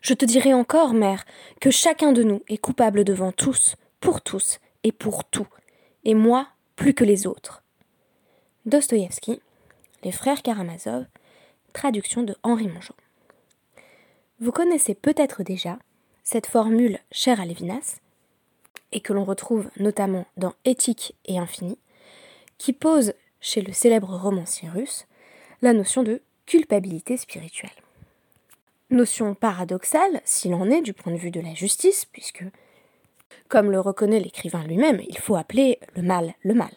Je te dirai encore, mère, que chacun de nous est coupable devant tous, pour tous et pour tout, et moi plus que les autres. Dostoïevski, Les Frères Karamazov, traduction de Henri Mongeau. Vous connaissez peut-être déjà cette formule chère à Lévinas, et que l'on retrouve notamment dans Éthique et Infini, qui pose chez le célèbre romancier russe la notion de culpabilité spirituelle. Notion paradoxale, s'il en est, du point de vue de la justice, puisque, comme le reconnaît l'écrivain lui-même, il faut appeler le mal le mal.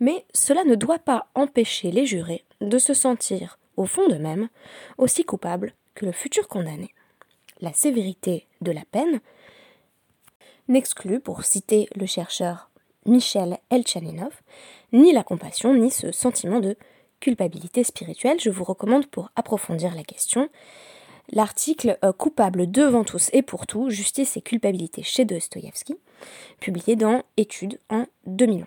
Mais cela ne doit pas empêcher les jurés de se sentir, au fond d'eux-mêmes, aussi coupables que le futur condamné. La sévérité de la peine n'exclut, pour citer le chercheur Michel Elchaninov, ni la compassion, ni ce sentiment de culpabilité spirituelle. Je vous recommande pour approfondir la question l'article euh, Coupable devant tous et pour tout, justice et culpabilité chez Dostoïevski, publié dans Études en 2011.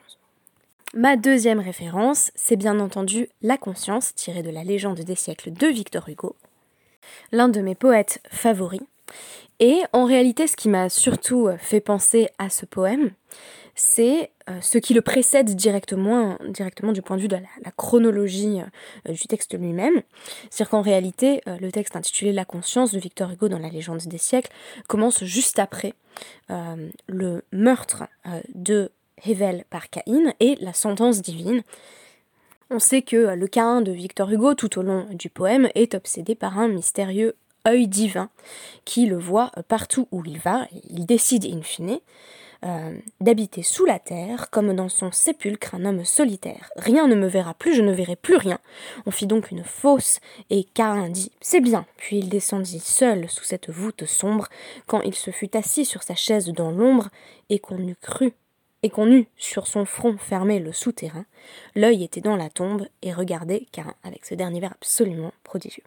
Ma deuxième référence, c'est bien entendu La conscience, tirée de la légende des siècles de Victor Hugo, l'un de mes poètes favoris. Et en réalité, ce qui m'a surtout fait penser à ce poème, c'est euh, ce qui le précède directement, du point de vue de la, chronologie euh, du texte lui-même. C'est-à-dire qu'en réalité, euh, le texte intitulé La conscience de Victor Hugo dans la légende des siècles commence juste après le meurtre de Hevel par Caïn et la sentence divine. On sait que le Caïn de Victor Hugo, tout au long du poème, est obsédé par un mystérieux œil divin qui le voit partout où il va, il décide in fine euh, d'habiter sous la terre, comme dans son sépulcre un homme solitaire. Rien ne me verra plus, je ne verrai plus rien. On fit donc une fosse, et Cain dit C'est bien. Puis il descendit seul sous cette voûte sombre, quand il se fut assis sur sa chaise dans l'ombre, et qu'on eût cru et qu'on eut sur son front fermé le souterrain, l'œil était dans la tombe et regardait Cain avec ce dernier verre absolument prodigieux.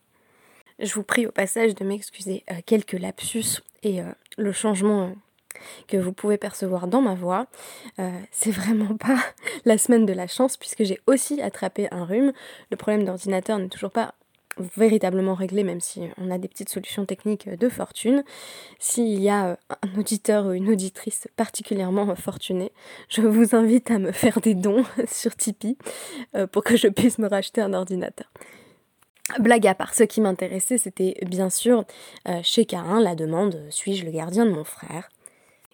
Je vous prie au passage de m'excuser euh, quelques lapsus et euh, le changement que vous pouvez percevoir dans ma voix. Euh, c'est vraiment pas la semaine de la chance puisque j'ai aussi attrapé un rhume. Le problème d'ordinateur n'est toujours pas véritablement réglé même si on a des petites solutions techniques de fortune. S'il y a euh, un auditeur ou une auditrice particulièrement fortunée, je vous invite à me faire des dons sur Tipeee euh, pour que je puisse me racheter un ordinateur. Blague à part, ce qui m'intéressait, c'était bien sûr chez Carin la demande suis-je le gardien de mon frère?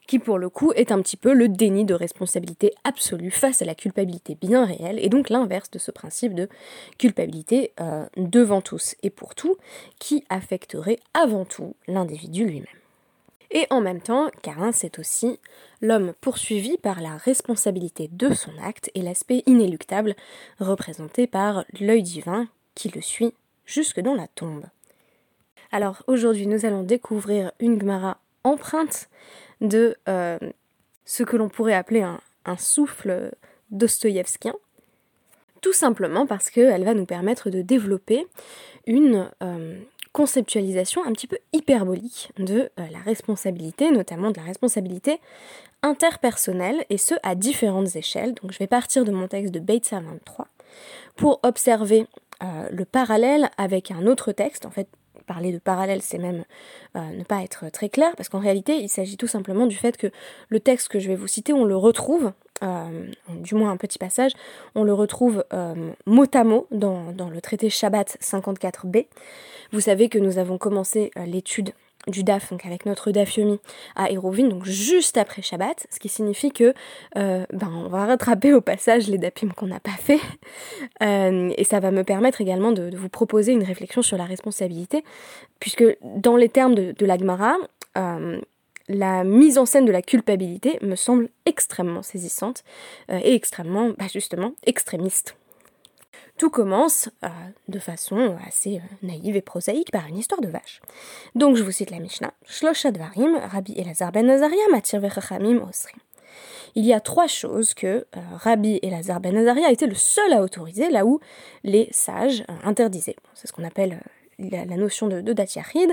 Qui pour le coup est un petit peu le déni de responsabilité absolue face à la culpabilité bien réelle, et donc l'inverse de ce principe de culpabilité euh, devant tous et pour tout, qui affecterait avant tout l'individu lui-même. Et en même temps, Carin, c'est aussi l'homme poursuivi par la responsabilité de son acte et l'aspect inéluctable représenté par l'œil divin qui le suit jusque dans la tombe. Alors aujourd'hui, nous allons découvrir une Gemara empreinte de euh, ce que l'on pourrait appeler un, souffle dostoïevskien, tout simplement parce qu'elle va nous permettre de développer une euh, conceptualisation un petit peu hyperbolique de euh, la responsabilité, notamment de la responsabilité interpersonnelle, et ce à différentes échelles. Donc je vais partir de mon texte de Beitza 23 pour observer le parallèle avec un autre texte, en fait parler de parallèle, c'est même euh, ne pas être très clair, parce qu'en réalité, il s'agit tout simplement du fait que le texte que je vais vous citer, on le retrouve, euh, du moins un petit passage, on le retrouve euh, mot à mot dans, dans le traité Shabbat 54b. Vous savez que nous avons commencé l'étude du DAF, donc avec notre DAF Yomi à Hérovine, donc juste après Shabbat, ce qui signifie que euh, ben, on va rattraper au passage les DAPIM qu'on n'a pas fait, euh, et ça va me permettre également de, vous proposer une réflexion sur la responsabilité, puisque dans les termes de, de l'Agmara, euh, la mise en scène de la culpabilité me semble extrêmement saisissante et extrêmement, bah, justement, extrémiste. Tout commence euh, de façon assez euh, naïve et prosaïque par une histoire de vache. Donc je vous cite la Mishnah. Rabbi ben Azaria, Matir. Il y a trois choses que euh, Rabbi Elazar ben Azaria a été le seul à autoriser là où les sages interdisaient. c'est ce qu'on appelle la, notion de, de Datiachid,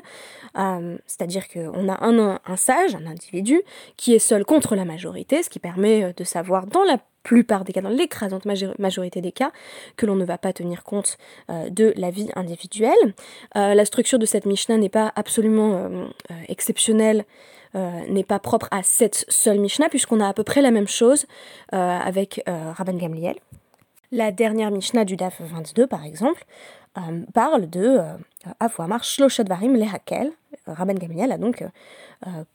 c'est-à-dire qu'on a un, sage, un individu, qui est seul contre la majorité, ce qui permet de savoir dans la plupart des cas, dans l'écrasante majorité des cas, que l'on ne va pas tenir compte de la vie individuelle. la structure de cette Mishnah n'est pas absolument exceptionnelle euh, n'est pas propre à cette seule Mishnah, puisqu'on a à peu près la même chose euh, avec euh, Rabban Gamliel. La dernière Mishnah du DAF 22, par exemple, parle de Avoamar Shloshadvarim Lehakel. Rabban Gamliel a donc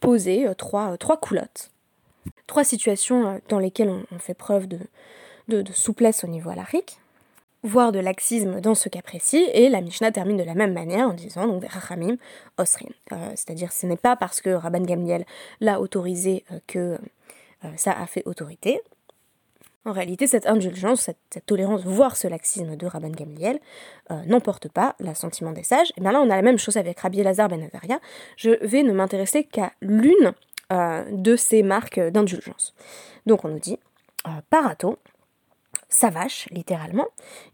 posé trois, coulottes. Trois situations dans lesquelles on, fait preuve de, souplesse au niveau alarique voire de laxisme dans ce cas précis, et la Mishnah termine de la même manière en disant donc Rachamim Osrim. Euh, c'est-à-dire ce n'est pas parce que Rabban Gamliel l'a autorisé euh, que euh, ça a fait autorité. En réalité, cette indulgence, cette, tolérance, voire ce laxisme de Rabban Gamliel n'emporte pas l'assentiment des sages. Et bien là, on a la même chose avec Rabbi Elazar ben Azaria. Je vais ne m'intéresser qu'à l'une de ces marques d'indulgence. Donc on nous dit, Parato, sa vache, littéralement,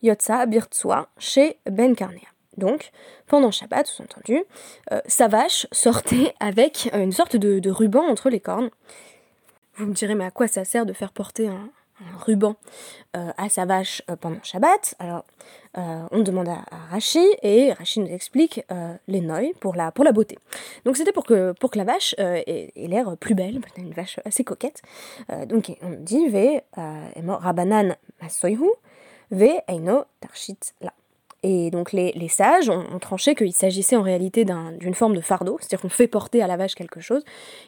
Yotza Birtsua, chez Ben Karnea. Donc, pendant Shabbat, sous-entendu, euh, sa vache sortait avec euh, une sorte de, ruban entre les cornes. Vous me direz, mais à quoi ça sert de faire porter un, ruban euh, à sa vache pendant Shabbat Alors, euh, on demande à, Rachi et Rachi nous explique euh, les noix pour la, pour la beauté. Donc c'était pour que, pour que la vache euh, ait, l'air plus belle, une vache assez coquette. donc on dit Ve Rabanan Masoyhu, Ve Eino Tarchit La. Et donc les, sages ont, tranché qu'il s'agissait en réalité d'une forme de fardeau, c'est-à-dire qu'on fait porter à la vache quelque chose.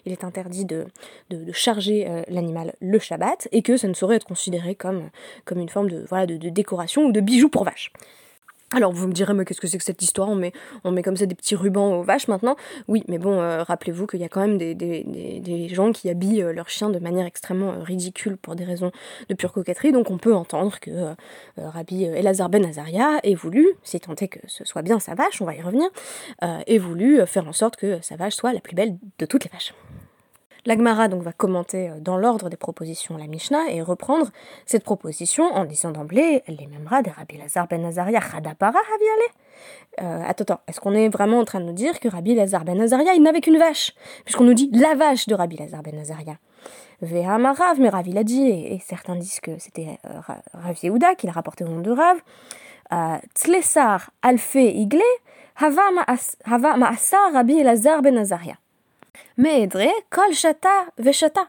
Il est interdit de, de, charger l'animal le Shabbat et que ça ne saurait être considéré comme, comme une forme de, voilà, de, de décoration ou de bijoux pour vache. Alors vous me direz, mais qu'est-ce que c'est que cette histoire? On met, comme ça des petits rubans aux vaches maintenant. Oui, mais bon, euh, rappelez-vous qu'il y a quand même des, gens qui habillent euh, leurs chiens de manière extrêmement euh, ridicule pour des raisons de pure coquetterie, donc on peut entendre que Rabbi Elazar ben Azaria ait voulu, si tant est que ce soit bien sa vache, on va y revenir, ait voulu faire en sorte que sa vache soit la plus belle de toutes les vaches. L'Agmara donc va commenter euh, dans l'ordre des propositions la Mishnah et reprendre cette proposition en disant d'emblée les mêmes des Rabbi Lazar ben Nazaria Khadapara euh, attends, attends, est-ce qu'on est vraiment en train de nous dire que Rabbi Lazar ben Nazaria il n'avait qu'une vache? Puisqu'on nous dit la vache de Rabbi Lazar ben Nazaria. Vehamarav, mais Rav il a dit, et, certains disent que c'était euh, Rav Yehuda qui l'a rapporté au nom de Rav. Euh, Tlesar alfe igle, hava ma'asar Rabbi Lazar ben Nazaria. Mais kol shata veshata.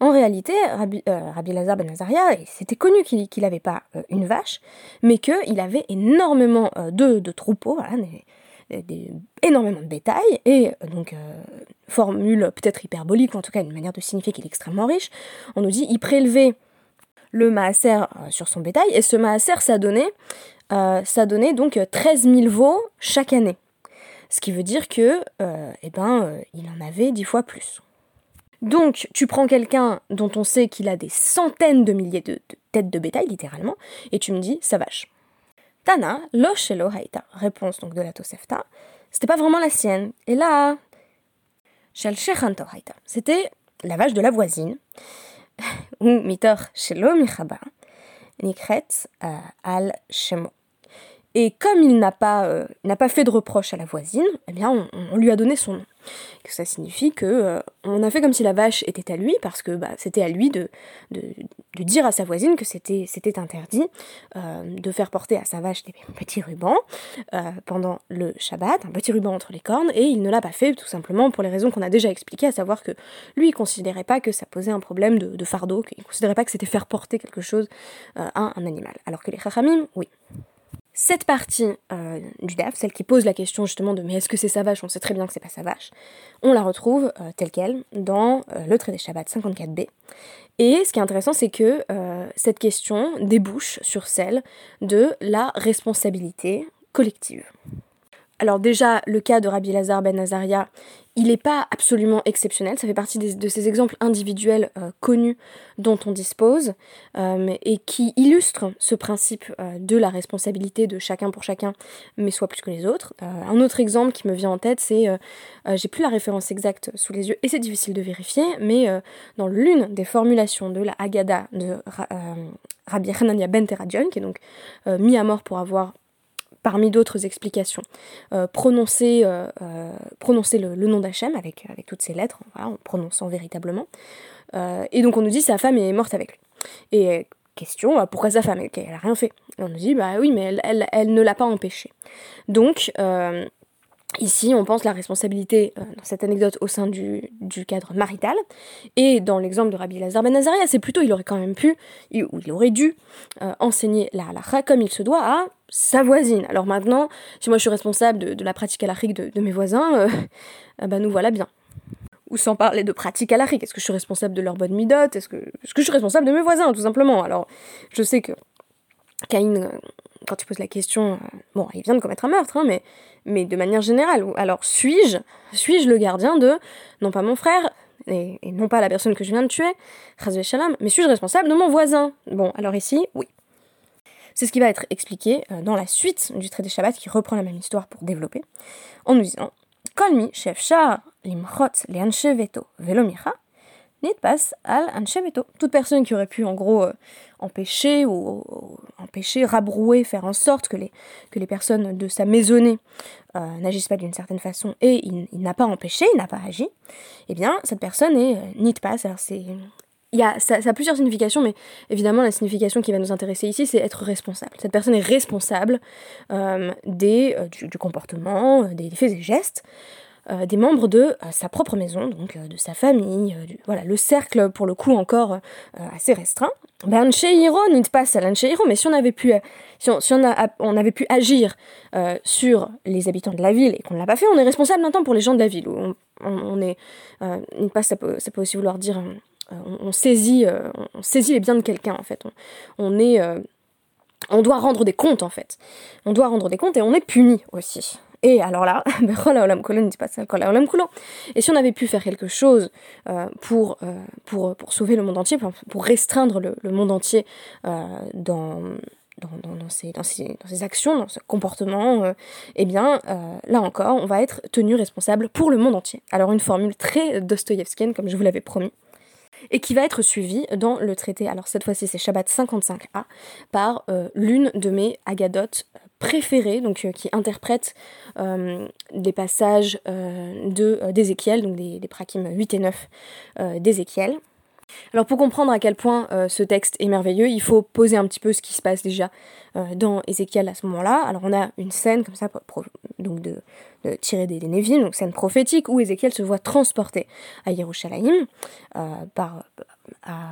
En réalité, Rabbi, euh, Lazar ben Nazaria, c'était connu qu'il n'avait pas euh, une vache, mais qu'il avait énormément euh, de, troupeaux, énormément de bétail, et donc, formule peut-être hyperbolique, ou en tout cas une manière de signifier qu'il est extrêmement riche, on nous dit il prélevait le maaser sur son bétail, et ce maaser, ça donnait, ça donnait donc 13 000 veaux chaque année. Ce qui veut dire que, euh, eh ben, euh, il en avait dix fois plus. Donc, tu prends quelqu'un dont on sait qu'il a des centaines de milliers de, têtes de bétail, littéralement, et tu me dis, sa vache. Tana, lo shelo haïta. Réponse donc de la Tosefta. C'était pas vraiment la sienne. Et là, shel haïta. C'était la vache de la voisine. Ou mitor shelo michaba. Nikret euh, al shemo. Et comme il n'a pas, euh, fait de reproche à la voisine, eh bien, on, lui a donné son nom. Ça signifie que euh, on a fait comme si la vache était à lui, parce que bah, c'était à lui de, dire à sa voisine que c'était, c'était interdit euh, de faire porter à sa vache des petits rubans pendant le Shabbat, un petit ruban entre les cornes, et il ne l'a pas fait tout simplement pour les raisons qu'on a déjà expliquées, à savoir que lui, il considérait pas que ça posait un problème de, de fardeau, qu'il considérait pas que c'était faire porter quelque chose à un animal. Alors que les chachamim, oui. Cette partie euh, du DAF, celle qui pose la question justement de mais est-ce que c'est sa vache On sait très bien que c'est pas sa vache. On la retrouve euh, telle qu'elle dans euh, le traité Shabbat 54b. Et ce qui est intéressant, c'est que cette question débouche sur celle de la responsabilité collective. Alors déjà, le cas de Rabbi Lazar ben Nazaria, il n'est pas absolument exceptionnel, ça fait partie de ces exemples individuels euh, connus dont on dispose euh, et qui illustrent ce principe euh, de la responsabilité de chacun pour chacun, mais soit plus que les autres. un autre exemple qui me vient en tête, c'est, j'ai plus la référence exacte sous les yeux et c'est difficile de vérifier, mais dans l'une des formulations de la Haggadah de Rabbi Hanania ben Teradion, qui est donc mis à mort pour avoir parmi d'autres explications, prononcer, prononcer le, nom d'Hachem avec, avec toutes ces lettres, en prononçant véritablement. et donc on nous dit sa femme est morte avec lui. Et question, pourquoi sa femme Elle n'a rien fait? Et on nous dit, bah oui, mais elle, elle, elle ne l'a pas empêché. Donc, Ici, on pense la responsabilité euh, dans cette anecdote au sein du, cadre marital. Et dans l'exemple de Rabbi Lazar Ben Azaria, c'est plutôt il aurait quand même pu, ou il aurait dû euh, enseigner la halakha comme il se doit à sa voisine. Alors maintenant, si moi je suis responsable de, la pratique halakhique de, de mes voisins, euh, bah nous voilà bien. Ou sans parler de pratique halakhique, est-ce que je suis responsable de leur bonne midote? Est-ce que, que je suis responsable de mes voisins, tout simplement? Alors, je sais que Caïn quand tu poses la question, bon, il vient de commettre un meurtre, hein, mais, mais de manière générale. Alors, suis-je suis-je le gardien de, non pas mon frère, et, non pas la personne que je viens de tuer, mais suis-je responsable de mon voisin? Bon, alors ici, oui. C'est ce qui va être expliqué euh, dans la suite du traité Shabbat qui reprend la même histoire pour développer, en nous disant Kolmi, chef char, limchot, veto, velomira, passe al ancheveto. Toute personne qui aurait pu en gros euh, empêcher ou, empêcher, rabrouer, faire en sorte que les, que les personnes de sa maisonnée euh, n'agissent pas d'une certaine façon et il, n'a pas empêché, il n'a pas agi, eh bien cette personne est euh, passe. Alors c'est il y a, ça, a plusieurs significations, mais évidemment, la signification qui va nous intéresser ici, c'est être responsable. Cette personne est responsable euh, des, du, comportement, des faits et gestes euh, des membres de euh, sa propre maison, donc euh, de sa famille, voilà, le cercle pour le coup encore assez restreint. Ben il passe à mais si on avait pu, si on, a, on avait pu agir sur les habitants de la ville et qu'on ne l'a pas fait, on est responsable maintenant pour les gens de la ville. On, on, est, ça peut, ça peut aussi vouloir dire, on, saisit, on saisit les biens de quelqu'un en fait. On, est on doit rendre des comptes en fait. On doit rendre des comptes et on est puni aussi. Et alors là, et si on avait pu faire quelque chose euh, pour, euh, pour, pour sauver le monde entier, pour restreindre le, monde entier euh, dans, dans, dans, ces, dans, ces, actions, dans ce comportement, eh bien, là encore, on va être tenu responsable pour le monde entier. Alors une formule très dostoïevskienne, comme je vous l'avais promis et qui va être suivi dans le traité, alors cette fois-ci c'est Shabbat 55a, par l'une de mes agadotes préférées, donc euh, qui interprète euh, des passages de d'Ézéchiel, donc des, des prakim 8 et 9 d'Ézéchiel. Alors pour comprendre à quel point ce texte est merveilleux, il faut poser un petit peu ce qui se passe déjà dans Ézéchiel à ce moment-là. Alors on a une scène comme ça, donc de, tirée des, des donc scène prophétique où Ézéchiel se voit transporté à Yerushalayim par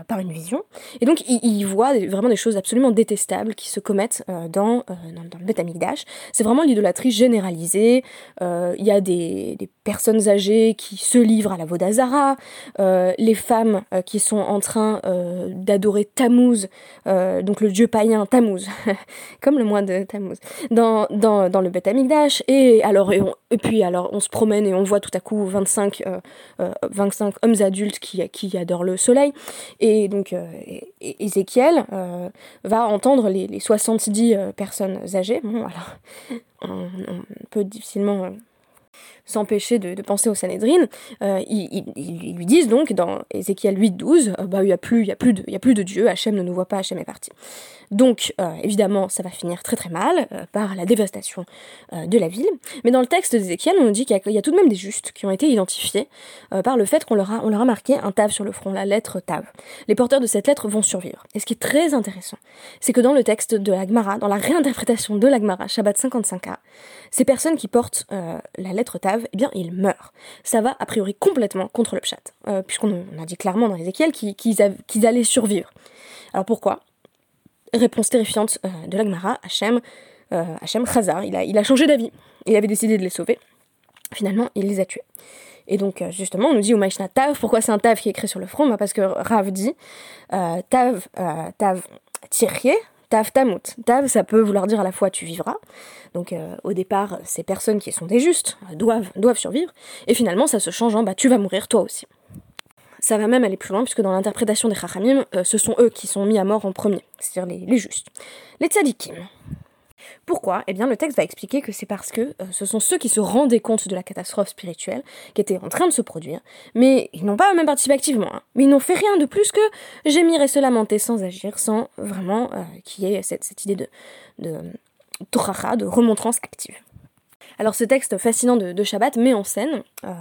par une vision. Et donc il, voit vraiment des choses absolument détestables qui se commettent euh, dans, euh, dans, Amikdash. C'est vraiment l'idolâtrie généralisée. Euh, il y a des, personnes âgées qui se livrent à la Vodazara, les femmes qui sont en train d'adorer Tammuz, donc le dieu païen Tammuz, comme le mois de Tammuz, dans, dans, dans le Beth Amikdash. Et, alors, et, et, puis alors on se promène et on voit tout à coup 25, 25 hommes adultes qui, qui adorent le soleil. Et donc euh, Ézéchiel euh, va entendre les, les 70 euh, personnes âgées. Bon, voilà. on, peut difficilement s'empêcher de, penser au Sanhedrin, euh, ils, lui disent donc dans Ézéchiel 8.12, euh, bah il n'y a, plus, a, de, a plus de Dieu, Hachem ne nous voit pas, Hachem est parti. Donc euh, évidemment ça va finir très très mal par la dévastation de la ville, mais dans le texte d'Ézéchiel on nous dit qu'il y, a tout de même des justes qui ont été identifiés par le fait qu'on leur, a, leur a marqué un tav sur le front, la lettre tav. Les porteurs de cette lettre vont survivre. Et ce qui est très intéressant, c'est que dans le texte de la Gemara, dans la réinterprétation de la Gemara, Shabbat 55a, ces personnes qui portent la lettre tav eh bien, ils meurent. Ça va a priori complètement contre le pshat, euh, puisqu'on a dit clairement dans Ézéchiel qu'ils allaient survivre. Alors pourquoi? Réponse terrifiante euh, de l'Agmara, Hachem, euh, Hachem Khazar, il a, il a changé d'avis. Il avait décidé de les sauver. Finalement, il les a tués. Et donc, euh, justement, on nous dit, Maishna Tav, pourquoi c'est un Tav qui est écrit sur le front? Bah Parce que Rav dit, Tav, Tav Tirye, Tav Tamut. Tav, ça peut vouloir dire à la fois tu vivras. Donc euh, au départ, ces personnes qui sont des justes doivent, doivent survivre. Et finalement, ça se change en bah tu vas mourir toi aussi. Ça va même aller plus loin, puisque dans l'interprétation des Chachamim, euh, ce sont eux qui sont mis à mort en premier, c'est-à-dire les, les justes. Les tzadikim, pourquoi? Eh bien, le texte va expliquer que c'est parce que euh, ce sont ceux qui se rendaient compte de la catastrophe spirituelle qui était en train de se produire, mais ils n'ont pas même participé activement. Hein. Mais ils n'ont fait rien de plus que gémir et se lamenter sans agir, sans vraiment euh, qu'il y ait cette, idée de, toracha, de remontrance active. Alors ce texte fascinant de, Shabbat met en scène euh,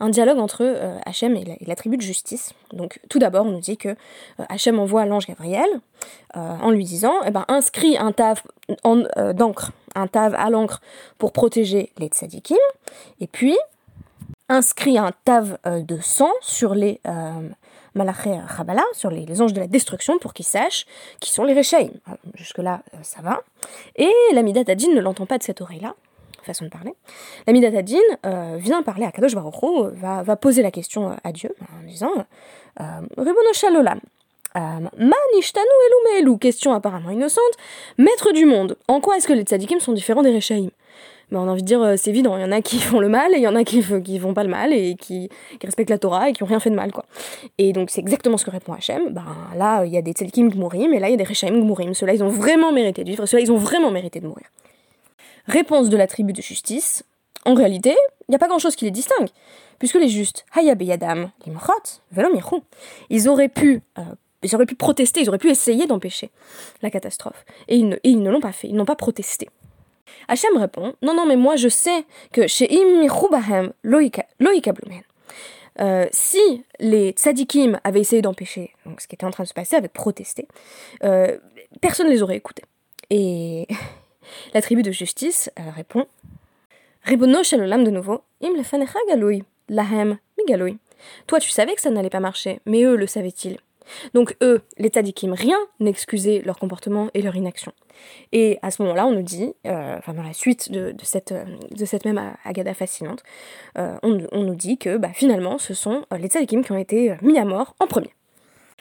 un dialogue entre euh, Hachem et la, tribu de justice. Donc tout d'abord on nous dit que euh, Hachem envoie l'ange Gabriel en lui disant eh ben, inscris un tav d'encre, un tav à l'encre pour protéger les tzadikim, et puis inscrit un tav de sang sur les Malaché Rabala, sur les, anges de la destruction, pour qu'ils sachent qui sont les Rechaïm. Jusque-là, ça va. Et l'Amidat Adin ne l'entend pas de cette oreille-là façon de parler. L'ami d'Atadine euh, vient parler à Kadosh Baruch va, poser la question à Dieu en disant euh, Ribono Shalolam, euh, Manishtanu Elu Meelu, question apparemment innocente, maître du monde, en quoi est-ce que les tzadikim sont différents des Rechaïm? Ben, on a envie de dire, c'est évident, il y en a qui font le mal et il y en a qui, qui font pas le mal et qui, respectent la Torah et qui ont rien fait de mal, quoi. Et donc c'est exactement ce que répond Hachem. Ben, là, il y a des tzadikim gmurim et là, il y a des Rechaim gmurim. Ceux-là, ils ont vraiment mérité de vivre, ceux-là, ils ont vraiment mérité de mourir. Réponse de la tribu de justice. En réalité, il n'y a pas grand-chose qui les distingue, puisque les justes, Hayab et Yadam, ils auraient pu euh, ils auraient pu protester, ils auraient pu essayer d'empêcher la catastrophe. Et ils ne, l'ont pas fait, ils n'ont pas protesté. Hachem répond Non, non, mais moi je sais que chez Im Loïka euh, si les tzadikim avaient essayé d'empêcher ce qui était en train de se passer, avaient protesté, euh, personne ne les aurait écoutés. Et la tribu de justice euh, répond Ribono Shalolam de nouveau, Im galoui, lahem migaloui. Toi, tu savais que ça n'allait pas marcher, mais eux le savaient-ils donc eux, les Tadikim, rien n'excusait leur comportement et leur inaction. Et à ce moment-là, on nous dit, euh, enfin dans la suite de, cette, de cette même Agada fascinante, euh, on, nous dit que bah, finalement, ce sont les Tzadikim qui ont été mis à mort en premier.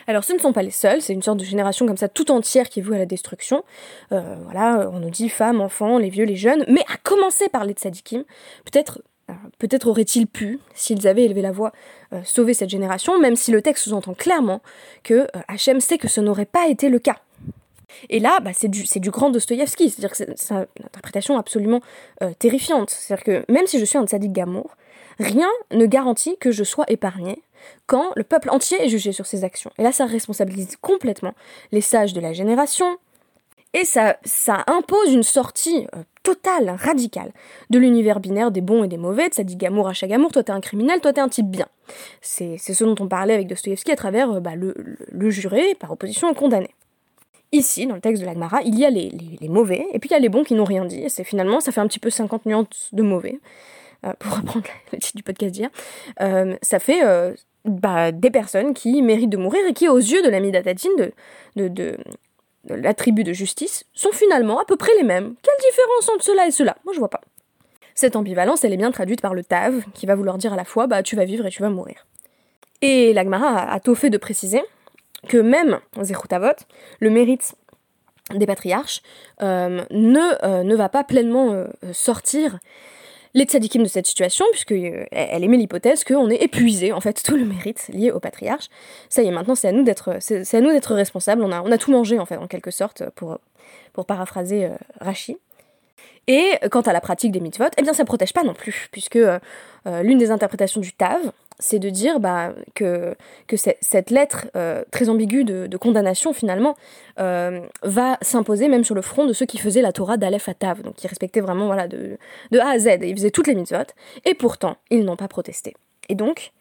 Alors ce ne sont pas les seuls, c'est une sorte de génération comme ça tout entière qui est vouée à la destruction. Euh, voilà, on nous dit femmes, enfants, les vieux, les jeunes, mais à commencer par les tzadikim, peut-être euh, peut-être auraient-ils pu, s'ils avaient élevé la voix, euh, sauver cette génération, même si le texte sous-entend clairement que Hachem sait que ce n'aurait pas été le cas. Et là, bah, c'est du, grand Dostoïevski, c'est-à-dire que c'est une interprétation absolument terrifiante. C'est-à-dire que même si je suis un tzadik gamour, rien ne garantit que je sois épargné quand le peuple entier est jugé sur ses actions. Et là, ça responsabilise complètement les sages de la génération, et ça, ça impose une sortie euh, totale, radicale, de l'univers binaire des bons et des mauvais, ça dit Gamour à Chagamour, toi t'es un criminel, toi t'es un type bien. C'est ce dont on parlait avec Dostoevsky à travers euh, bah, le, juré par opposition au condamné. Ici, dans le texte de l'Agmara, il y a les, les, mauvais, et puis il y a les bons qui n'ont rien dit, et c'est finalement, ça fait un petit peu 50 nuances de mauvais, pour reprendre le titre du podcast d'hier, ça fait bah, des personnes qui méritent de mourir et qui, aux yeux de l'ami d'Atatine, de, de, la tribu de justice, sont finalement à peu près les mêmes. Quelle différence entre cela et cela? Moi, je vois pas. Cette ambivalence, elle est bien traduite par le Tav, qui va vouloir dire à la fois bah, tu vas vivre et tu vas mourir. Et l'Agmara a, tôt fait de préciser que même Zechutavot, le mérite des patriarches, euh, ne, euh, ne va pas pleinement euh, sortir les tzadikim de cette situation, puisqu'elle euh, émet l'hypothèse qu'on est épuisé, en fait, tout le mérite lié au patriarche. Ça y est, maintenant, c'est à nous d'être, c'est responsables. On a, tout mangé, en fait, en quelque sorte, pour, paraphraser euh, Rachi. Et quant à la pratique des mitzvot, eh bien ça protège pas non plus, puisque euh, l'une des interprétations du Tav, c'est de dire bah, que, cette lettre euh, très ambiguë de, condamnation, finalement, euh, va s'imposer même sur le front de ceux qui faisaient la Torah d'Aleph à donc qui respectaient vraiment de, A à Z, ils faisaient toutes les mitzvot, et pourtant, ils n'ont pas protesté. Et donc,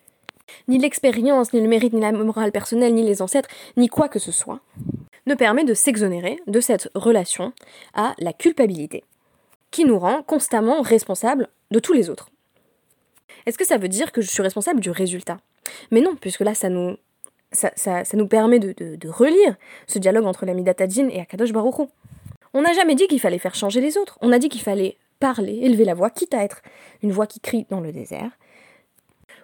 ni l'expérience, ni le mérite, ni la morale personnelle, ni les ancêtres, ni quoi que ce soit, ne permet de s'exonérer de cette relation à la culpabilité, qui nous rend constamment responsables de tous les autres. Est-ce que ça veut dire que je suis responsable du résultat? Mais non, puisque là, ça nous, ça, nous permet de, relire ce dialogue entre l'ami Tadjin et Akadosh Baruch On n'a jamais dit qu'il fallait faire changer les autres. On a dit qu'il fallait parler, élever la voix, quitte à être une voix qui crie dans le désert,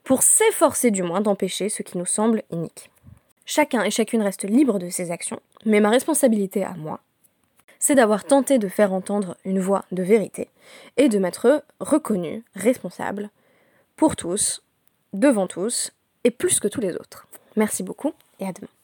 pour s'efforcer du moins d'empêcher ce qui nous semble inique. Chacun et chacune reste libre de ses actions, mais ma responsabilité à moi, c'est d'avoir tenté de faire entendre une voix de vérité et de m'être reconnu responsable pour tous, devant tous, et plus que tous les autres. Merci beaucoup et à demain.